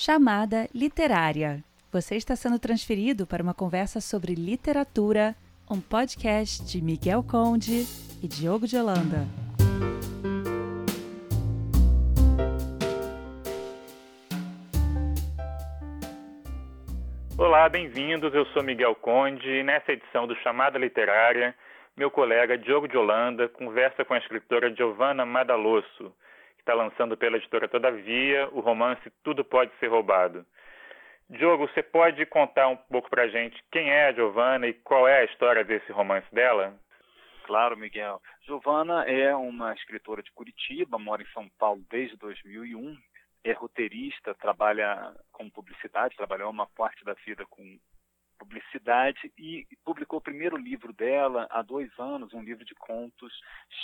Chamada Literária. Você está sendo transferido para uma conversa sobre literatura, um podcast de Miguel Conde e Diogo de Holanda. Olá, bem-vindos. Eu sou Miguel Conde e nessa edição do Chamada Literária, meu colega Diogo de Holanda conversa com a escritora Giovanna Madalosso, está lançando pela editora Todavia o romance Tudo Pode Ser Roubado. Diogo, você pode contar um pouco para a gente quem é a Giovana e qual é a história desse romance dela? Claro, Miguel. Giovana é uma escritora de Curitiba, mora em São Paulo desde 2001, é roteirista, trabalha com publicidade, trabalhou uma parte da vida com publicidade e publicou o primeiro livro dela há dois anos, um livro de contos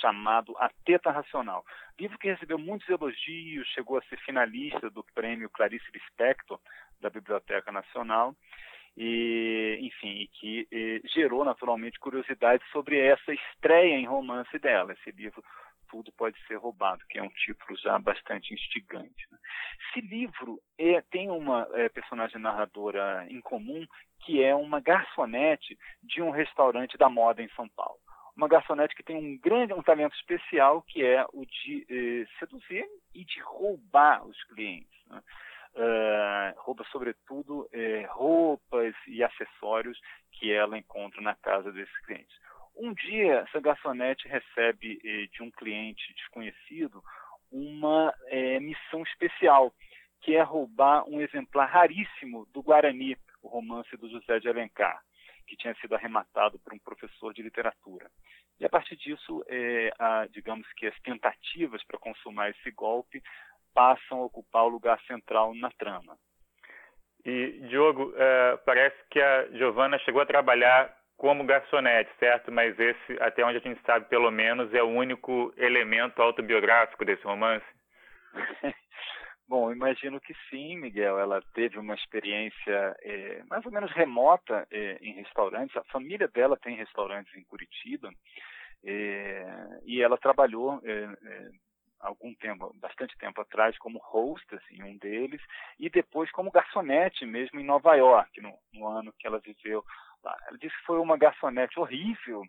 chamado A Teta Racional. Livro que recebeu muitos elogios, chegou a ser finalista do prêmio Clarice Lispector da Biblioteca Nacional e, enfim, que e, gerou naturalmente curiosidade sobre essa estreia em romance dela. Esse livro tudo pode ser roubado, que é um título já bastante instigante. Né? Esse livro é, tem uma é, personagem narradora em comum, que é uma garçonete de um restaurante da moda em São Paulo. Uma garçonete que tem um grande um talento especial, que é o de eh, seduzir e de roubar os clientes. Né? Uh, rouba sobretudo eh, roupas e acessórios que ela encontra na casa desses clientes. Um dia, essa garçonete recebe eh, de um cliente desconhecido uma eh, missão especial, que é roubar um exemplar raríssimo do Guarani, o romance do José de Alencar, que tinha sido arrematado por um professor de literatura. E a partir disso, eh, a, digamos que as tentativas para consumar esse golpe passam a ocupar o lugar central na trama. E, Diogo, eh, parece que a Giovana chegou a trabalhar como garçonete, certo? Mas esse, até onde a gente sabe, pelo menos, é o único elemento autobiográfico desse romance. Bom, imagino que sim, Miguel. Ela teve uma experiência é, mais ou menos remota é, em restaurantes. A família dela tem restaurantes em Curitiba é, e ela trabalhou algum tempo, bastante tempo atrás, como hostess em um deles e depois como garçonete mesmo em Nova York, no, no ano que ela viveu ela disse que foi uma garçonete horrível,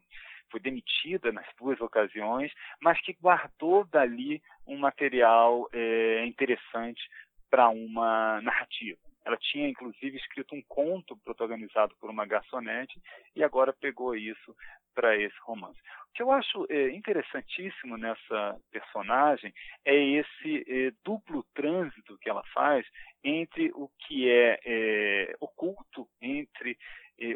foi demitida nas duas ocasiões, mas que guardou dali um material é, interessante para uma narrativa. Ela tinha, inclusive, escrito um conto protagonizado por uma garçonete e agora pegou isso para esse romance. O que eu acho é, interessantíssimo nessa personagem é esse é, duplo trânsito que ela faz entre o que é, é oculto, entre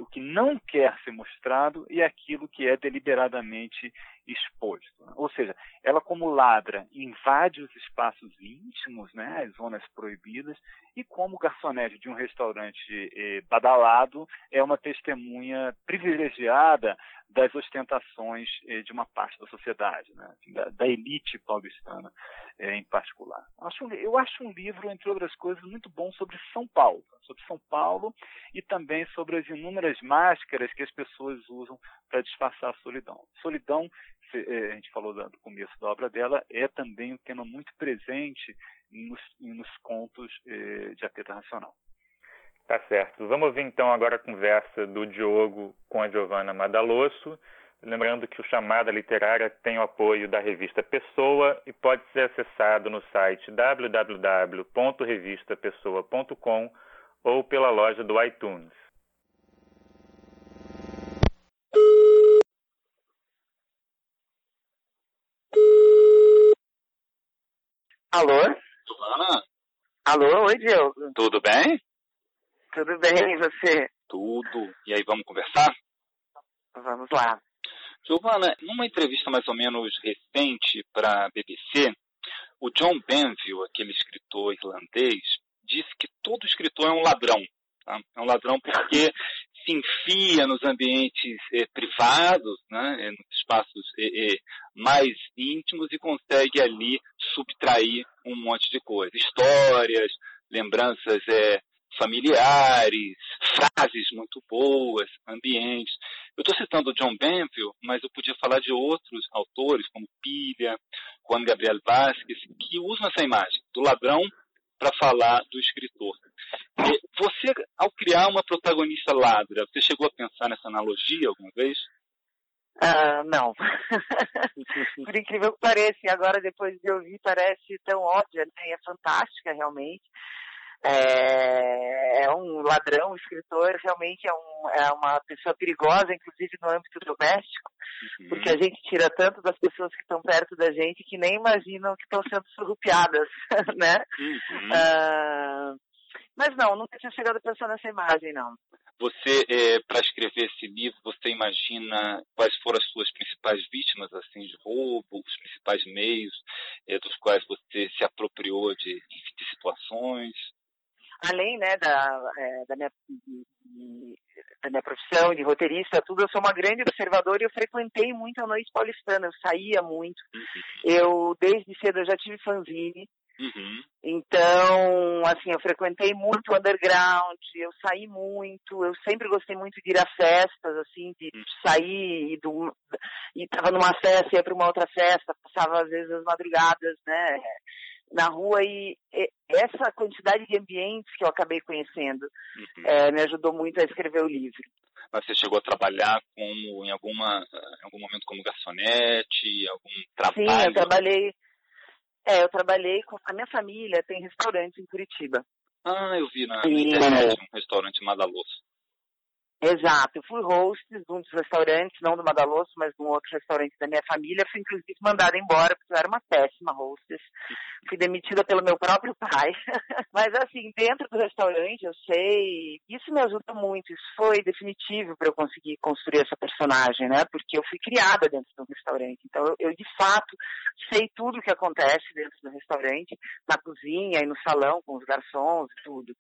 o que não quer ser mostrado e aquilo que é deliberadamente exposto. Né? Ou seja, ela como ladra invade os espaços íntimos, né, as zonas proibidas, e como garçonete de um restaurante eh, badalado é uma testemunha privilegiada das ostentações eh, de uma parte da sociedade, né, da, da, elite paulistana eh, em particular. Acho, eu acho um livro, entre outras coisas, muito bom sobre São Paulo, sobre São Paulo e também sobre as inúmeras máscaras que as pessoas usam para disfarçar a solidão. Solidão é, a gente falou do começo da obra dela, é também um tema muito presente nos, nos contos eh, de Apeta Racional. Tá certo. Vamos ouvir então agora a conversa do Diogo com a Giovana Madalosso. Lembrando que o Chamada Literária tem o apoio da revista Pessoa e pode ser acessado no site www.revistapessoa.com ou pela loja do iTunes. Alô? Giovana? Alô, oi, Diogo. Tudo bem? Tudo bem, e você? Tudo. E aí, vamos conversar? Vamos lá. Giovana, numa entrevista mais ou menos recente para a BBC, o John Benville, aquele escritor irlandês, disse que todo escritor é um ladrão. Tá? É um ladrão porque se enfia nos ambientes eh, privados, né, eh, nos espaços eh, mais íntimos e consegue ali subtrair um monte de coisa. Histórias, lembranças familiares, frases muito boas, ambientes. Eu estou citando John Benville, mas eu podia falar de outros autores, como Pilha, Juan Gabriel Vázquez, que usam essa imagem do ladrão para falar do escritor. Você, ao criar uma protagonista ladra, você chegou a pensar nessa analogia alguma vez? Uh, não. Por incrível que pareça, agora depois de ouvir parece tão óbvia, né? É fantástica realmente. É, é, um ladrão, um escritor, realmente é, um, é, uma pessoa perigosa, inclusive no âmbito doméstico, uhum. porque a gente tira tanto das pessoas que estão perto da gente que nem imaginam que estão sendo surrupiadas, né? Uhum. Uh, mas não, nunca tinha chegado a pensar nessa imagem, não. Você, é, para escrever esse livro, você imagina quais foram as suas principais vítimas assim de roubo, os principais meios é, dos quais você se apropriou de, de situações? Além né, da, é, da, minha, da minha profissão de roteirista, tudo, eu sou uma grande observadora e eu frequentei muito a noite paulistana, eu saía muito. Uhum. Eu, desde cedo, eu já tive fanzine, Uhum. Então, assim, eu frequentei muito o underground, eu saí muito, eu sempre gostei muito de ir a festas, assim, de uhum. sair e, do, e tava numa festa, ia para uma outra festa, passava às vezes as madrugadas, né, na rua e, e essa quantidade de ambientes que eu acabei conhecendo uhum. é, me ajudou muito a escrever o livro. Mas você chegou a trabalhar como em alguma em algum momento como garçonete, algum trabalho? Sim, eu trabalhei é, eu trabalhei com. A minha família tem restaurante em Curitiba. Ah, eu vi na, internet um restaurante Madaloso. Exato, eu fui host de um dos restaurantes, não do Madaloso, mas de um outro restaurante da minha família. Fui inclusive mandada embora porque eu era uma péssima hostess. Fui demitida pelo meu próprio pai. mas assim, dentro do restaurante, eu sei, isso me ajuda muito. Isso foi definitivo para eu conseguir construir essa personagem, né? Porque eu fui criada dentro do restaurante. Então eu, eu de fato sei tudo o que acontece dentro do restaurante, na cozinha e no salão com os garçons e tudo.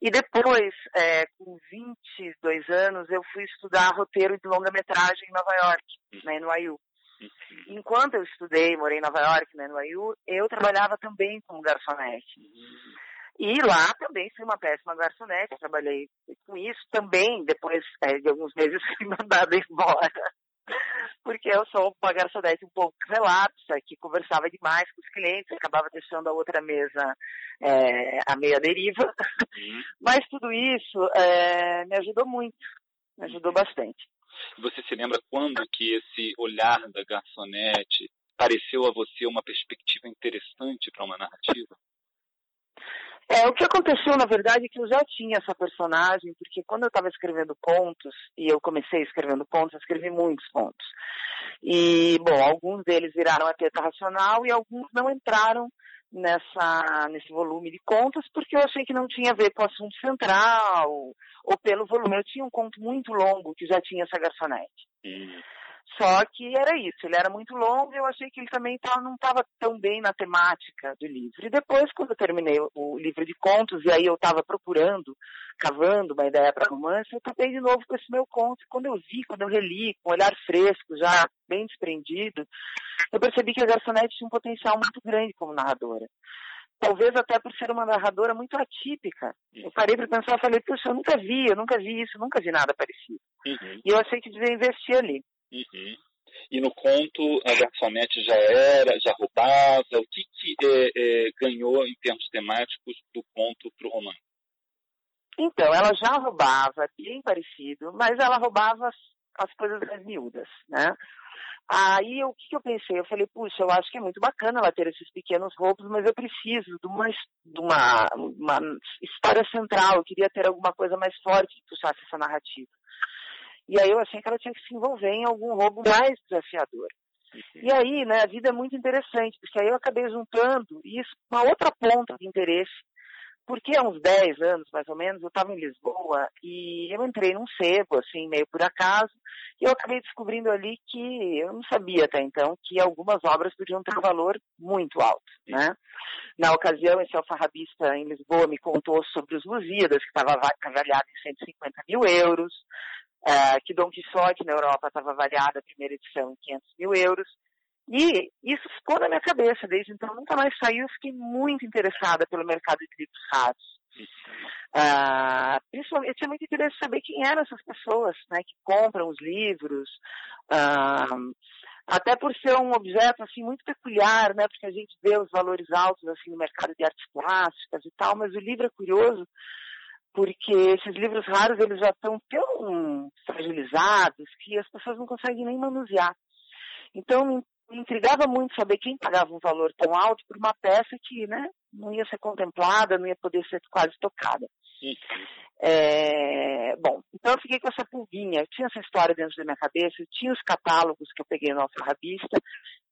E depois, é, com 22 anos, eu fui estudar roteiro de longa-metragem em Nova York, na NYU. Uhum. Enquanto eu estudei, morei em Nova York, na NYU, eu trabalhava também como garçonete. Uhum. E lá também fui uma péssima garçonete, trabalhei com isso também, depois é, de alguns meses fui mandada embora porque eu sou uma garçonete um pouco relapsa, que conversava demais com os clientes, acabava deixando a outra mesa é, a meia deriva. Uhum. Mas tudo isso é, me ajudou muito, me ajudou bastante. Você se lembra quando que esse olhar da garçonete pareceu a você uma perspectiva interessante para uma narrativa? É, o que aconteceu, na verdade, é que eu já tinha essa personagem, porque quando eu estava escrevendo contos, e eu comecei escrevendo contos, eu escrevi muitos contos. E, bom, alguns deles viraram a teta racional e alguns não entraram nessa, nesse volume de contos, porque eu achei que não tinha a ver com o assunto central, ou pelo volume. Eu tinha um conto muito longo que já tinha essa garçonete. Hum. Só que era isso, ele era muito longo e eu achei que ele também tava, não estava tão bem na temática do livro. E depois, quando eu terminei o, livro de contos, e aí eu estava procurando, cavando uma ideia para romance, eu topei de novo com esse meu conto. E quando eu vi, quando eu reli, com um olhar fresco, já bem desprendido, eu percebi que a Garçonete tinha um potencial muito grande como narradora talvez até por ser uma narradora muito atípica. Eu parei para pensar e falei, puxa, eu nunca vi, eu nunca vi isso, nunca vi nada parecido. Uhum. E eu achei que devia investir ali. Uhum. E no conto, a garçonete já era, já roubava. O que, que é, é, ganhou em termos temáticos do conto para o romance? Então, ela já roubava, bem parecido, mas ela roubava as, as coisas mais miúdas, né? Aí, o que, que eu pensei? Eu falei, puxa, eu acho que é muito bacana ela ter esses pequenos roubos, mas eu preciso de uma, de uma, uma história central, eu queria ter alguma coisa mais forte que puxasse essa narrativa. E aí eu achei que ela tinha que se envolver em algum roubo mais desafiador. E aí, né, a vida é muito interessante, porque aí eu acabei juntando isso uma outra ponta de interesse, porque há uns 10 anos, mais ou menos, eu estava em Lisboa e eu entrei num sebo, assim, meio por acaso, e eu acabei descobrindo ali que eu não sabia até então que algumas obras podiam ter um valor muito alto, né? Na ocasião, esse alfarrabista em Lisboa me contou sobre os Lusíadas, que estava avaliado em 150 mil euros, uh, que Dom Quixote na Europa estava avaliada a primeira edição em 500 mil euros. E isso ficou na minha cabeça, desde então nunca mais saiu, fiquei muito interessada pelo mercado de livros raros. Uh, principalmente, tinha muito interesse em saber quem eram essas pessoas né, que compram os livros, uh, até por ser um objeto assim muito peculiar, né? Porque a gente vê os valores altos assim no mercado de artes plásticas e tal, mas o livro é curioso porque esses livros raros eles já estão tão fragilizados que as pessoas não conseguem nem manusear. Então me intrigava muito saber quem pagava um valor tão alto por uma peça que, né, não ia ser contemplada, não ia poder ser quase tocada. É, bom, então eu fiquei com essa pulguinha. Eu tinha essa história dentro da minha cabeça, eu tinha os catálogos que eu peguei no alfarrabista,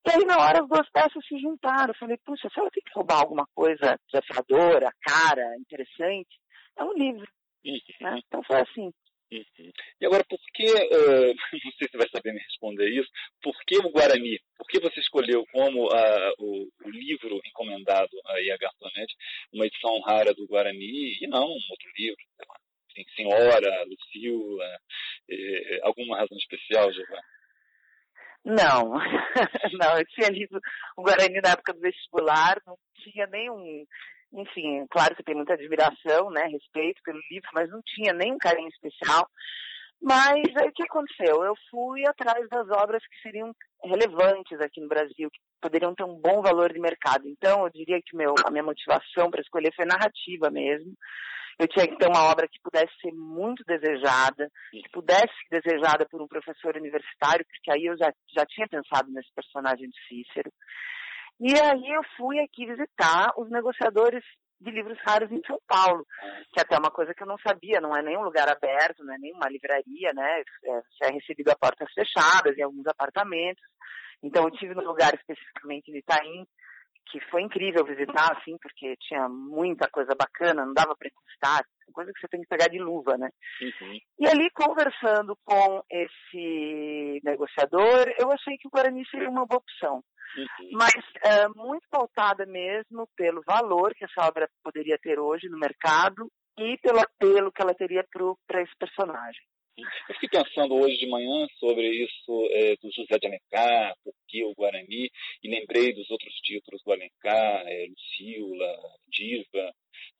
e aí na hora as duas peças se juntaram. Eu falei, puxa, se ela tem que roubar alguma coisa desafiadora, cara, interessante, é um livro. Né? Então foi assim. Uhum. E agora, por que, uh, não sei se vai saber me responder isso, por que o Guarani? Por que você escolheu como uh, o, o, livro encomendado aí a Gartonete uma edição rara do Guarani e não um outro livro? Assim, Senhora, Lucila, eh, alguma razão especial, Giovanni? Não, não, eu tinha lido o Guarani na época do vestibular, não tinha nenhum enfim, claro que tem muita admiração, né, respeito pelo livro, mas não tinha nenhum carinho especial. Mas aí o que aconteceu? Eu fui atrás das obras que seriam relevantes aqui no Brasil, que poderiam ter um bom valor de mercado. Então, eu diria que meu, a minha motivação para escolher foi narrativa mesmo. Eu tinha que ter uma obra que pudesse ser muito desejada, que pudesse ser desejada por um professor universitário, porque aí eu já, já tinha pensado nesse personagem de Cícero. E aí eu fui aqui visitar os negociadores de livros raros em São Paulo, que é até uma coisa que eu não sabia, não é nenhum lugar aberto, não é nenhuma livraria, né? É, você é recebido a portas fechadas em alguns apartamentos. Então eu tive no lugar especificamente de Itaim, que foi incrível visitar, assim, porque tinha muita coisa bacana, não dava para encostar, coisa que você tem que pegar de luva, né? Uhum. E ali, conversando com esse negociador, eu achei que o Guarani seria uma boa opção. Uhum. Mas é, muito pautada mesmo pelo valor que essa obra poderia ter hoje no mercado e pelo apelo que ela teria para esse personagem. Eu fiquei pensando hoje de manhã sobre isso é, do José de Alencar, por que o Guarani, e lembrei dos outros títulos do Alencar, é, Lucila, Diva,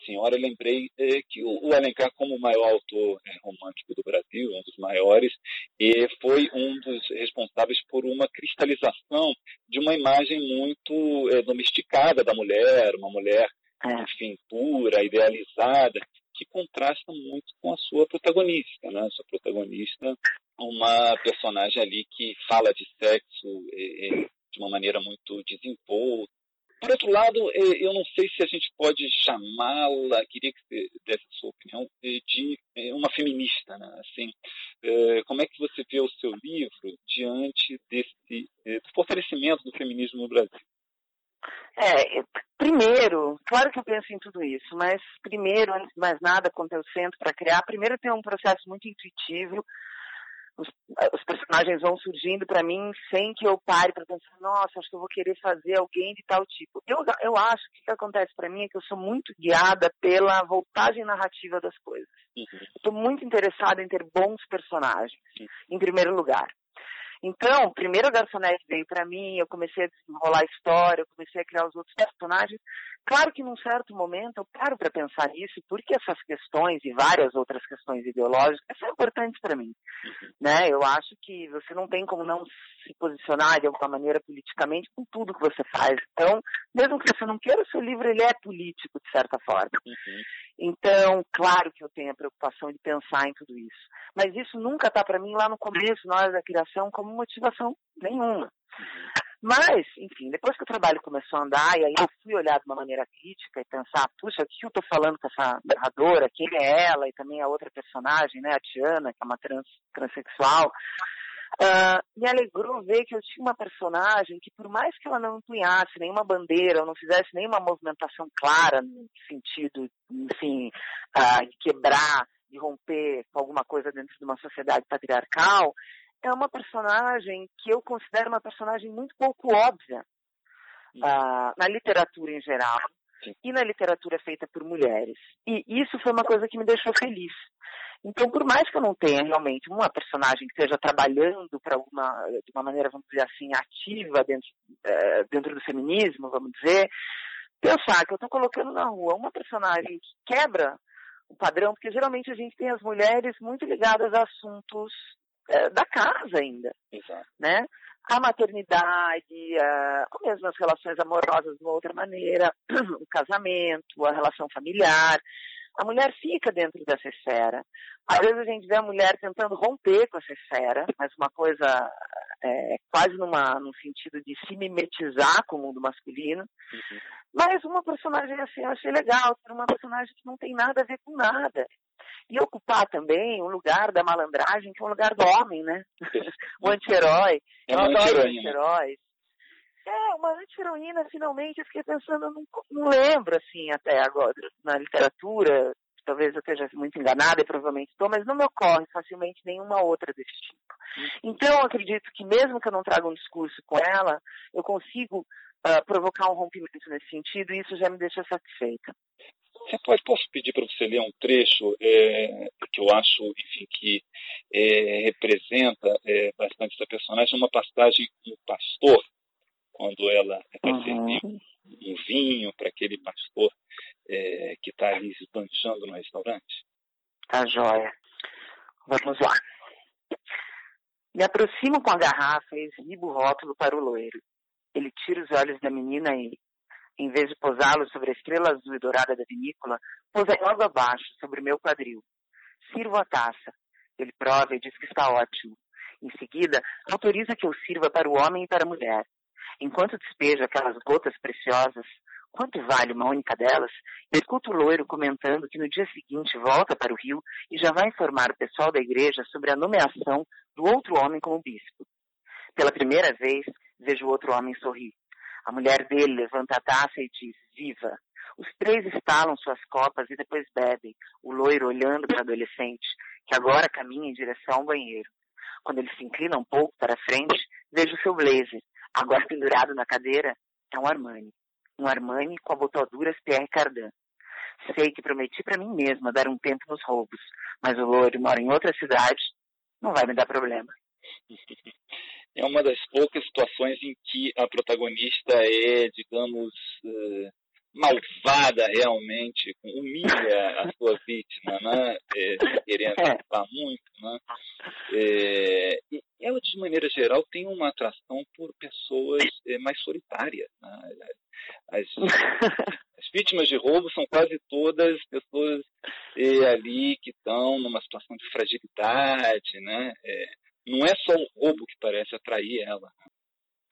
Senhora, lembrei é, que o, o, Alencar, como o maior autor é, romântico do Brasil, um dos maiores, e foi um dos responsáveis por uma cristalização uma imagem muito é, domesticada da mulher, uma mulher, é. enfim, pura, idealizada, que contrasta muito com a sua protagonista, né? A sua protagonista, uma personagem ali que fala de sexo é, de uma maneira muito desenvolta. Por outro lado, eu não sei se a gente pode chamá-la, queria que você desse a sua opinião, é, de é, uma feminista, né? Assim, como é que você vê o seu livro diante desse do fortalecimento do feminismo no Brasil? É, primeiro, claro que eu penso em tudo isso, mas primeiro, antes de mais nada, quando eu sento para criar, primeiro tem um processo muito intuitivo. Os, os personagens vão surgindo para mim sem que eu pare para pensar, nossa, acho que eu vou querer fazer alguém de tal tipo. Eu, eu acho que o que acontece para mim é que eu sou muito guiada pela voltagem narrativa das coisas. Uhum. Estou muito interessada em ter bons personagens, uhum. em primeiro lugar. Então, primeiro a garçonete veio para mim, eu comecei a desenrolar a história, eu comecei a criar os outros personagens. Claro que num certo momento eu paro para pensar nisso, porque essas questões e várias outras questões ideológicas são importantes para mim. Uhum. Né? Eu acho que você não tem como não se posicionar de alguma maneira politicamente com tudo que você faz. Então, mesmo que você não queira, o seu livro ele é político, de certa forma. Uhum. Então, claro que eu tenho a preocupação de pensar em tudo isso. Mas isso nunca está para mim lá no começo, na hora da criação, como motivação nenhuma. Mas, enfim, depois que o trabalho começou a andar, e aí eu fui olhar de uma maneira crítica e pensar, puxa, o que eu estou falando com essa narradora, quem é ela, e também a outra personagem, né, a Tiana, que é uma trans, transexual, Uh, me alegrou ver que eu tinha uma personagem que, por mais que ela não empunhasse nenhuma bandeira, ou não fizesse nenhuma movimentação clara no sentido, enfim, uh, de quebrar, de romper com alguma coisa dentro de uma sociedade patriarcal, é uma personagem que eu considero uma personagem muito pouco óbvia uh, na literatura em geral e na literatura feita por mulheres. E isso foi uma coisa que me deixou feliz. Então, por mais que eu não tenha realmente uma personagem que esteja trabalhando para uma de uma maneira, vamos dizer assim, ativa dentro, é, dentro do feminismo, vamos dizer, pensar que eu estou colocando na rua uma personagem que quebra o padrão, porque geralmente a gente tem as mulheres muito ligadas a assuntos é, da casa ainda, Exato. né? a maternidade, a, ou mesmo as relações amorosas de uma outra maneira, o casamento, a relação familiar. A mulher fica dentro dessa esfera. Às vezes a gente vê a mulher tentando romper com essa esfera, mas uma coisa é, quase numa, num sentido de se mimetizar com o mundo masculino. Uhum. Mas uma personagem assim eu achei legal, uma personagem que não tem nada a ver com nada. E ocupar também o lugar da malandragem, que é o lugar do homem, né? o anti-herói. É eu adoro anti-heróis. É, uma anti-heroína, finalmente, eu fiquei pensando, não, não lembro, assim, até agora, na literatura, talvez eu esteja muito enganada e provavelmente estou, mas não me ocorre facilmente nenhuma outra desse tipo. Então, eu acredito que mesmo que eu não traga um discurso com ela, eu consigo uh, provocar um rompimento nesse sentido e isso já me deixa satisfeita. Pode, posso pedir para você ler um trecho é, que eu acho, enfim, que é, representa é, bastante essa personagem, uma passagem com o pastor, quando ela vai uhum. servir um vinho para aquele pastor é, que está ali esbanjando no restaurante? Tá joia. Vamos lá. Me aproximo com a garrafa e exibo o rótulo para o loiro. Ele tira os olhos da menina e, em vez de posá-los sobre a estrela azul e dourada da vinícola, pousa logo abaixo, sobre o meu quadril. Sirvo a taça. Ele prova e diz que está ótimo. Em seguida, autoriza que eu sirva para o homem e para a mulher. Enquanto despejo aquelas gotas preciosas, quanto vale uma única delas, eu escuto o loiro comentando que no dia seguinte volta para o rio e já vai informar o pessoal da igreja sobre a nomeação do outro homem como bispo. Pela primeira vez, vejo o outro homem sorrir. A mulher dele levanta a taça e diz, viva. Os três estalam suas copas e depois bebem, o loiro olhando para o adolescente, que agora caminha em direção ao banheiro. Quando ele se inclina um pouco para frente, vejo seu blazer, agora pendurado na cadeira, é um Armani. Um Armani com abotoaduras Pierre Cardin. Sei que prometi para mim mesma dar um tempo nos roubos, mas o loiro mora em outra cidade, não vai me dar problema. É uma das poucas situações em que a protagonista é, digamos, uh, malvada realmente, humilha a sua vítima, né? É, querendo antecipar muito, né? É, e ela, de maneira geral, tem uma atração por pessoas é, mais solitárias. Né? As, as, vítimas de roubo são quase todas pessoas é, ali que estão numa situação de fragilidade, né? É, não é só o roubo que parece atrair ela.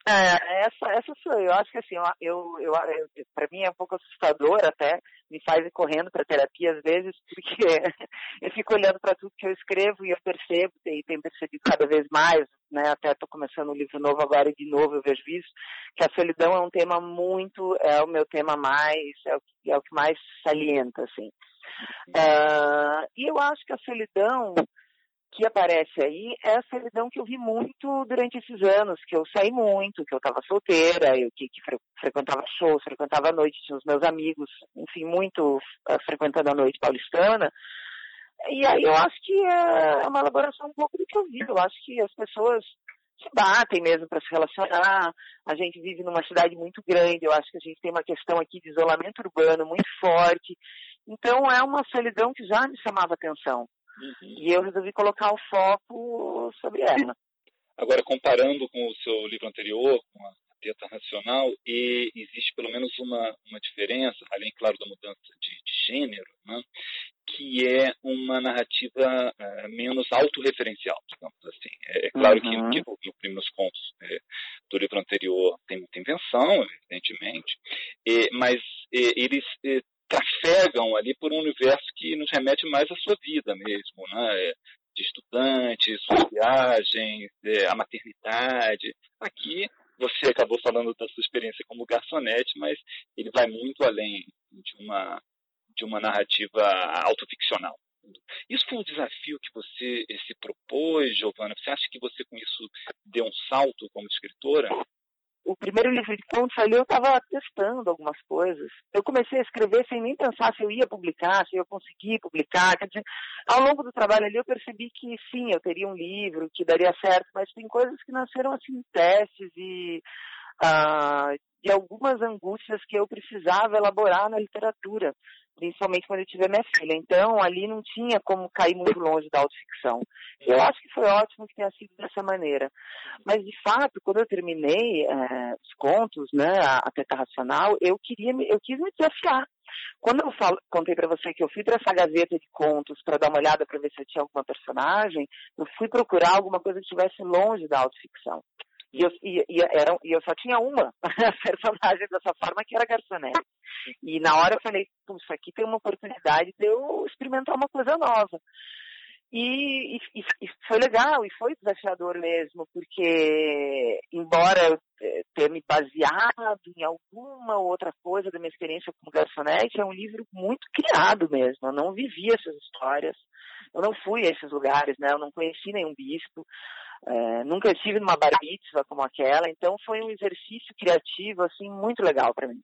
É, essa, essa sou eu. Acho que assim, eu, eu, eu para mim é um pouco assustador até, me faz ir correndo para terapia às vezes, porque eu fico olhando para tudo que eu escrevo e eu percebo, e tenho percebido cada vez mais, né? Até estou começando um livro novo agora e de novo eu vejo isso, que a solidão é um tema muito, é o meu tema mais, é o que, é o que mais salienta, assim. Uh, e eu acho que a solidão que aparece aí é a solidão que eu vi muito durante esses anos, que eu saí muito, que eu estava solteira, eu que, que fre frequentava shows, frequentava a noite, tinha os meus amigos, enfim, muito uh, frequentando a noite paulistana. E aí eu acho que é uma elaboração um pouco do que eu vi. Eu acho que as pessoas se batem mesmo para se relacionar. A gente vive numa cidade muito grande, eu acho que a gente tem uma questão aqui de isolamento urbano muito forte. Então é uma solidão que já me chamava atenção. Uhum. E eu resolvi colocar o foco sobre ela. Agora, comparando com o seu livro anterior, com a Teta Racional, e existe pelo menos uma, uma diferença, além, claro, da mudança de, de gênero, né, que é uma narrativa uh, menos autorreferencial, digamos assim. É, é claro uhum. que, que no Primos Contos é, do livro anterior tem muita invenção, evidentemente, é, mas eles trafegam ali por um universo que nos remete mais à sua vida mesmo, né? de estudantes, suas viagens, é, a maternidade. Aqui você acabou falando da sua experiência como garçonete, mas ele vai muito além de uma de uma narrativa autoficcional. Isso foi um desafio que você se propôs, Giovana? Você acha que você com isso deu um salto como escritora? Primeiro livro de contos ali eu estava testando algumas coisas. Eu comecei a escrever sem nem pensar se eu ia publicar, se eu conseguia publicar. Quer dizer, ao longo do trabalho ali eu percebi que sim, eu teria um livro, que daria certo, mas tem coisas que nasceram assim, testes e uh, de algumas angústias que eu precisava elaborar na literatura, principalmente quando eu tive minha filha. Então, ali não tinha como cair muito longe da autoficção. Eu acho que foi ótimo que tenha sido dessa maneira. Mas, de fato, quando eu terminei é, os contos, né, a, a Teta Racional, eu, queria, eu quis me desafiar. Quando eu falo, contei para você que eu fui para essa gaveta de contos para dar uma olhada para ver se eu tinha alguma personagem, eu fui procurar alguma coisa que estivesse longe da autoficção. E eu, e, e, era, e eu só tinha uma personagem dessa forma, que era Garçonete. E na hora eu falei, puxa, aqui tem uma oportunidade de eu experimentar uma coisa nova. E, e, e, foi legal, e foi desafiador mesmo, porque embora eu tenha me baseado em alguma outra coisa da minha experiência como garçonete, é um livro muito criado mesmo. Eu não vivi essas histórias, eu não fui a esses lugares, né? Eu não conheci nenhum bispo, é, nunca estive numa bar mitzvah como aquela, então foi um exercício criativo assim muito legal para mim.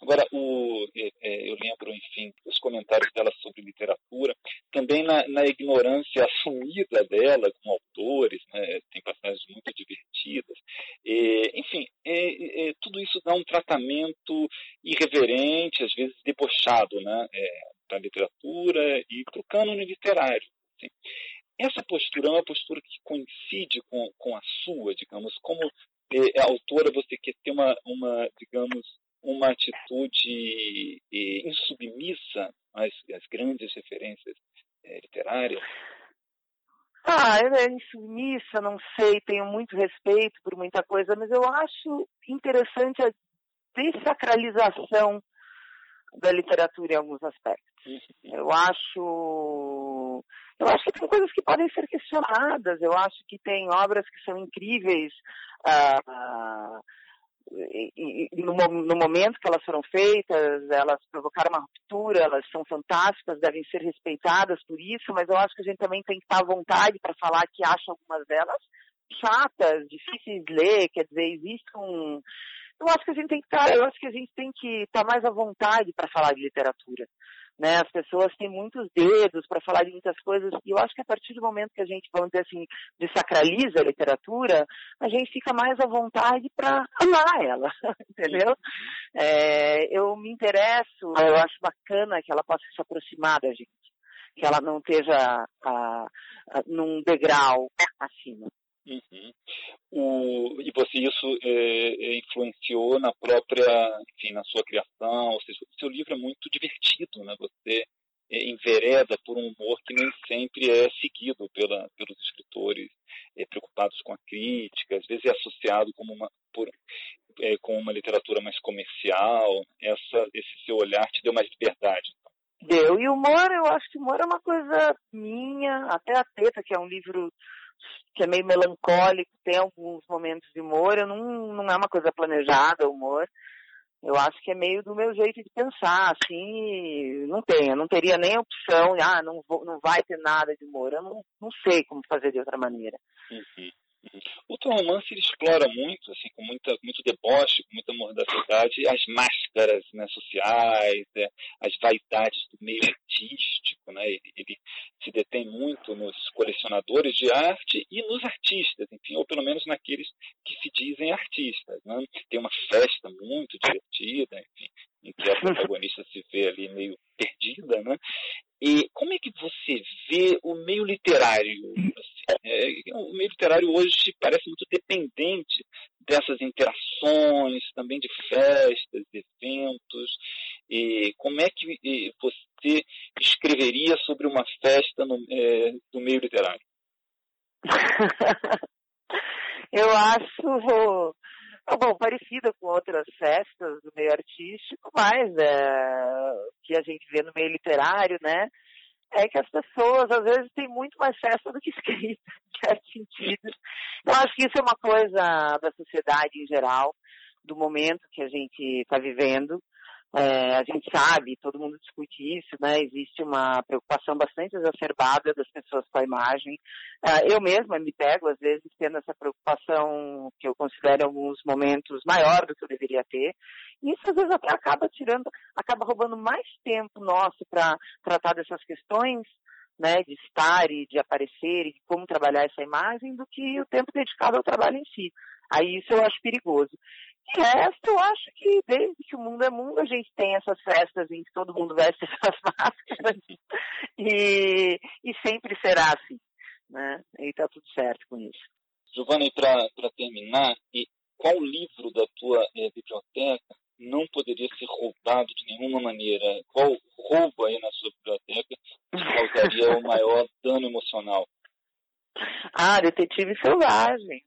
Agora, o, é, é, eu lembro, enfim, os comentários dela sobre literatura, também na, na ignorância assumida dela com autores, né, tem passagens muito divertidas. É, enfim, é, é, tudo isso dá um tratamento irreverente, às vezes debochado, né, para a literatura e para o cânone literário. Assim. Essa postura é uma postura que coincide com, com a sua, digamos, como é, autora você quer ter uma, uma digamos, uma atitude eh, insubmissa às, às, grandes referências eh, literárias? Ah, eu é insubmissa, não sei, tenho muito respeito por muita coisa, mas eu acho interessante a desacralização da literatura em alguns aspectos. Eu acho, eu acho que tem coisas que podem ser questionadas. Eu acho que tem obras que são incríveis. Uh, e, e, no, no, momento que elas foram feitas, elas provocaram uma ruptura, elas são fantásticas, devem ser respeitadas por isso, mas eu acho que a gente também tem que estar à vontade para falar que acha algumas delas chatas, difíceis de ler, quer dizer, existe um. Eu acho que a gente tem que estar, eu acho que a gente tem que estar mais à vontade para falar de literatura. Né? As pessoas têm muitos dedos para falar de muitas coisas, e eu acho que a partir do momento que a gente, vamos dizer assim, desacraliza a literatura, a gente fica mais à vontade para amar ela, entendeu? É, eu me interesso, eu acho bacana que ela possa se aproximar da gente, que ela não esteja ah, ah, num degrau acima. Uhum. O, e você isso é, é, influenciou na própria, enfim, na sua criação, ou seja, o seu livro é muito divertido, né? Você é, envereda por um humor que nem sempre é seguido pela, pelos escritores é, preocupados com a crítica, às vezes é associado como uma, por, é, com uma literatura mais comercial. Essa, esse seu olhar te deu mais liberdade. Então. Deu. E o humor, eu acho que o humor é uma coisa minha, até a Teta, que é um livro que é meio melancólico, tem alguns momentos de humor, eu não, não é uma coisa planejada o humor. Eu acho que é meio do meu jeito de pensar, assim, não tem, eu não teria nem opção, ah, não, vou, não vai ter nada de humor, eu não, não sei como fazer de outra maneira. Uhum. O romance explora muito, assim, com muita, muito deboche, com muita mordacidade, as máscaras né, sociais, né, as vaidades do meio artístico. Né? Ele, ele, se detém muito nos colecionadores de arte e nos artistas, enfim, ou pelo menos naqueles que se dizem artistas. Né? Tem uma festa muito divertida, enfim, em que a protagonista se vê ali meio perdida, né? E como é que você vê o meio literário? Assim, é, o meio literário hoje parece muito dependente dessas interações, também de festas, eventos. E como é que você escreveria sobre uma festa no, é, do meio literário? Eu acho bom, parecida com outras festas do meio artístico, mas é, que a gente vê no meio literário, né? É que as pessoas às vezes têm muito mais festa do que escrita, em certo sentido. Eu acho que isso é uma coisa da sociedade em geral, do momento que a gente está vivendo. É, a gente sabe, todo mundo discute isso, né? Existe uma preocupação bastante exacerbada das pessoas com a imagem. É, eu mesma me pego, às vezes, tendo essa preocupação que eu considero em alguns momentos maior do que eu deveria ter. E isso, às vezes, até acaba tirando, acaba roubando mais tempo nosso para tratar dessas questões, né? De estar e de aparecer e de como trabalhar essa imagem, do que o tempo dedicado ao trabalho em si. Aí isso eu acho perigoso. De resto, eu acho que desde que o mundo é mundo, a gente tem essas festas em que todo mundo veste essas máscaras e, e sempre será assim, né? E tá tudo certo com isso. Giovanni, para terminar, e qual livro da tua é, biblioteca não poderia ser roubado de nenhuma maneira? Qual roubo aí na sua biblioteca te causaria o maior dano emocional? Ah, Detetive Selvagem.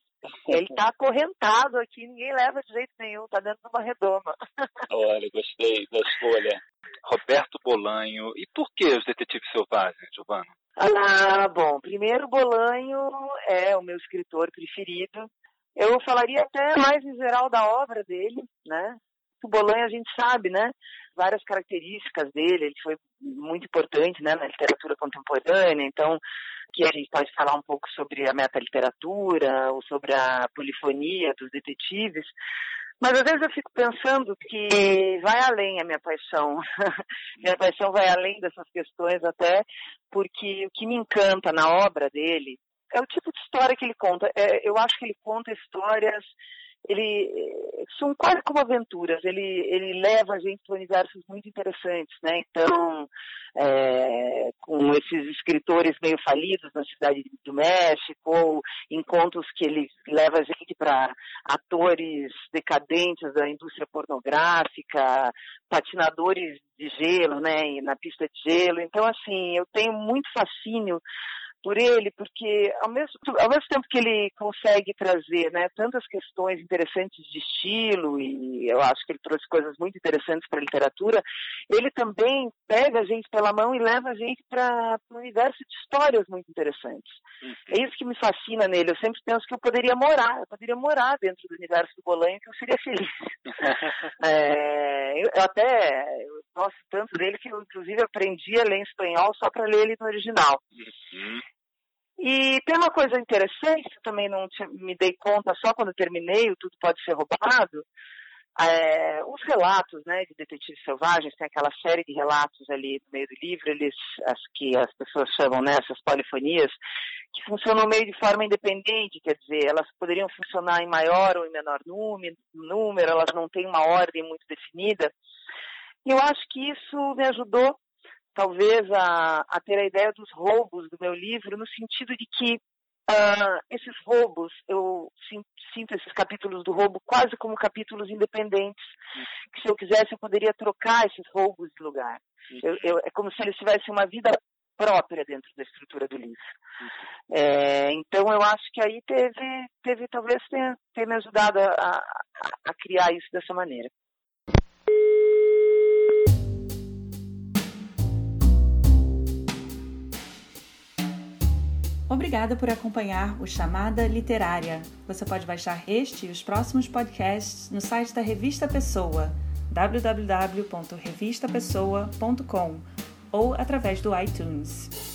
Ele está acorrentado aqui, ninguém leva de jeito nenhum, está dentro de uma redoma. Olha, gostei da escolha. Roberto Bolanho. E por que os Detetives Selvagens, Giovana? Ah, bom, primeiro Bolanho é o meu escritor preferido. Eu falaria até mais em geral da obra dele, né? O Bolanho a gente sabe, né? Várias características dele, ele foi muito importante, né, na literatura contemporânea, então que a gente pode falar um pouco sobre a metaliteratura ou sobre a polifonia dos detetives, mas às vezes eu fico pensando que vai além a minha paixão. minha paixão vai além dessas questões até, porque o que me encanta na obra dele é o tipo de história que ele conta. É, eu acho que ele conta histórias ele são quase como aventuras. Ele ele leva a gente para universos muito interessantes, né? Então, é, com esses escritores meio falidos na cidade do México, ou encontros que ele leva a gente para atores decadentes da indústria pornográfica, patinadores de gelo, né? Na pista de gelo. Então, assim, eu tenho muito fascínio por ele, porque ao mesmo, ao mesmo tempo que ele consegue trazer né, tantas questões interessantes de estilo, e eu acho que ele trouxe coisas muito interessantes para a literatura, ele também pega a gente pela mão e leva a gente para um universo de histórias muito interessantes. Uhum. É isso que me fascina nele. Eu sempre penso que eu poderia morar, eu poderia morar dentro do universo do Bolanho, que eu seria feliz. é, eu, eu até eu gosto tanto dele que eu, inclusive, aprendi a ler em espanhol só para ler ele no original. Uhum. E tem uma coisa interessante, que também não me dei conta só quando terminei, o Tudo Pode Ser Roubado, é, os relatos né, de detetives selvagens, tem aquela série de relatos ali no meio do livro, eles, as que as pessoas chamam né, polifonias, que funcionam meio de forma independente, quer dizer, elas poderiam funcionar em maior ou em menor número elas não têm uma ordem muito definida. E eu acho que isso me ajudou talvez a, a ter a ideia dos roubos do meu livro, no sentido de que uh, esses roubos, eu sinto esses capítulos do roubo quase como capítulos independentes, que se eu quisesse eu poderia trocar esses roubos de lugar. Eu, eu, é como se eles tivessem uma vida própria dentro da estrutura do livro. É, então eu acho que aí teve, teve talvez tenha, tenha me ajudado a, a, a criar isso dessa maneira. Obrigada por acompanhar o Chamada Literária. Você pode baixar este e os próximos podcasts no site da Revista Pessoa, www.revistapessoa.com ou através do iTunes.